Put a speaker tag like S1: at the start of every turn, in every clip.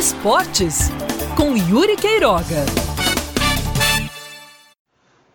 S1: Esportes, com Yuri Queiroga.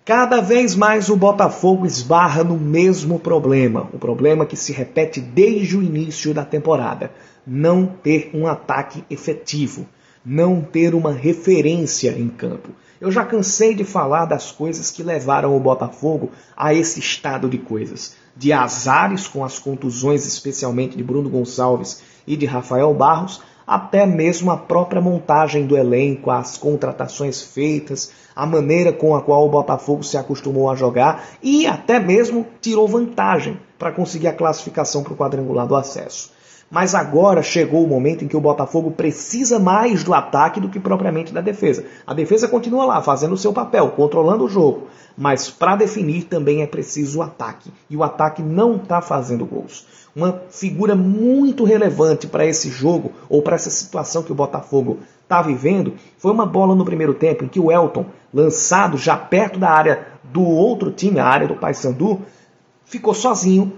S2: Cada vez mais o Botafogo esbarra no mesmo problema, o problema que se repete desde o início da temporada: não ter um ataque efetivo, não ter uma referência em campo. Eu já cansei de falar das coisas que levaram o Botafogo a esse estado de coisas, de azares com as contusões, especialmente de Bruno Gonçalves e de Rafael Barros, até mesmo a própria montagem do elenco, as contratações feitas, a maneira com a qual o Botafogo se acostumou a jogar e até mesmo tirou vantagem para conseguir a classificação para o quadrangular do acesso. Mas agora chegou o momento em que o Botafogo precisa mais do ataque do que propriamente da defesa. A defesa continua lá, fazendo o seu papel, controlando o jogo. Mas para definir também é preciso o ataque. E o ataque não está fazendo gols. Uma figura muito relevante para esse jogo, ou para essa situação que o Botafogo está vivendo, foi uma bola no primeiro tempo em que o Elton, lançado já perto da área do outro time, a área do Paysandu, ficou sozinho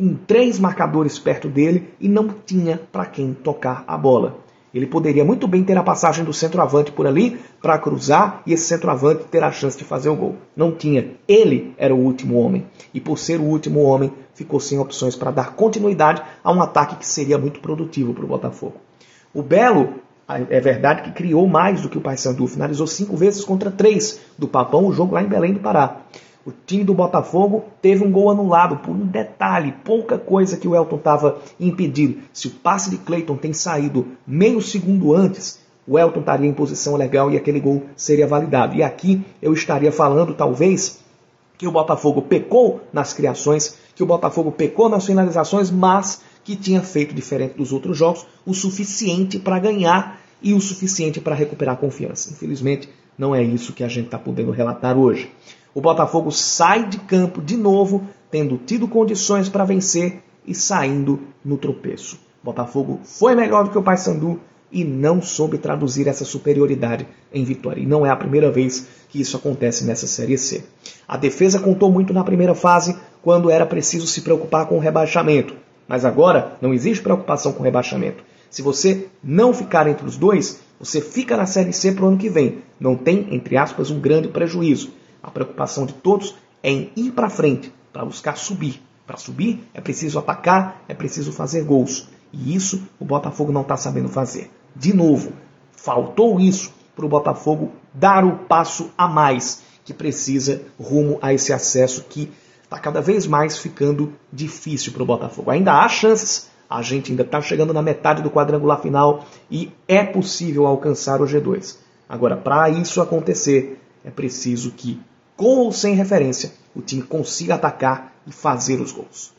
S2: com três marcadores perto dele e não tinha para quem tocar a bola. Ele poderia muito bem ter a passagem do centroavante por ali para cruzar e esse centroavante ter a chance de fazer o gol. Não tinha. Ele era o último homem. E por ser o último homem, ficou sem opções para dar continuidade a um ataque que seria muito produtivo para o Botafogo. O Belo, é verdade que criou mais do que o Paysandu, finalizou cinco vezes contra três do Papão, o jogo lá em Belém do Pará. O time do Botafogo teve um gol anulado por um detalhe, pouca coisa que o Elton estava impedido. Se o passe de Cleiton tem saído meio segundo antes, o Elton estaria em posição legal e aquele gol seria validado. E aqui eu estaria falando, talvez, que o Botafogo pecou nas criações, que o Botafogo pecou nas finalizações, mas que tinha feito diferente dos outros jogos o suficiente para ganhar e o suficiente para recuperar a confiança. Infelizmente, não é isso que a gente está podendo relatar hoje. O Botafogo sai de campo de novo, tendo tido condições para vencer e saindo no tropeço. O Botafogo foi melhor do que o Paysandu e não soube traduzir essa superioridade em vitória. E não é a primeira vez que isso acontece nessa Série C. A defesa contou muito na primeira fase, quando era preciso se preocupar com o rebaixamento. Mas agora não existe preocupação com o rebaixamento. Se você não ficar entre os dois, você fica na Série C para o ano que vem. Não tem, entre aspas, um grande prejuízo. A preocupação de todos é em ir para frente, para buscar subir. Para subir é preciso atacar, é preciso fazer gols. E isso o Botafogo não está sabendo fazer. De novo, faltou isso para o Botafogo dar o passo a mais que precisa rumo a esse acesso que está cada vez mais ficando difícil para o Botafogo. Ainda há chances, a gente ainda está chegando na metade do quadrangular final e é possível alcançar o G2. Agora, para isso acontecer, é preciso que com ou sem referência, o time consiga atacar e fazer os gols.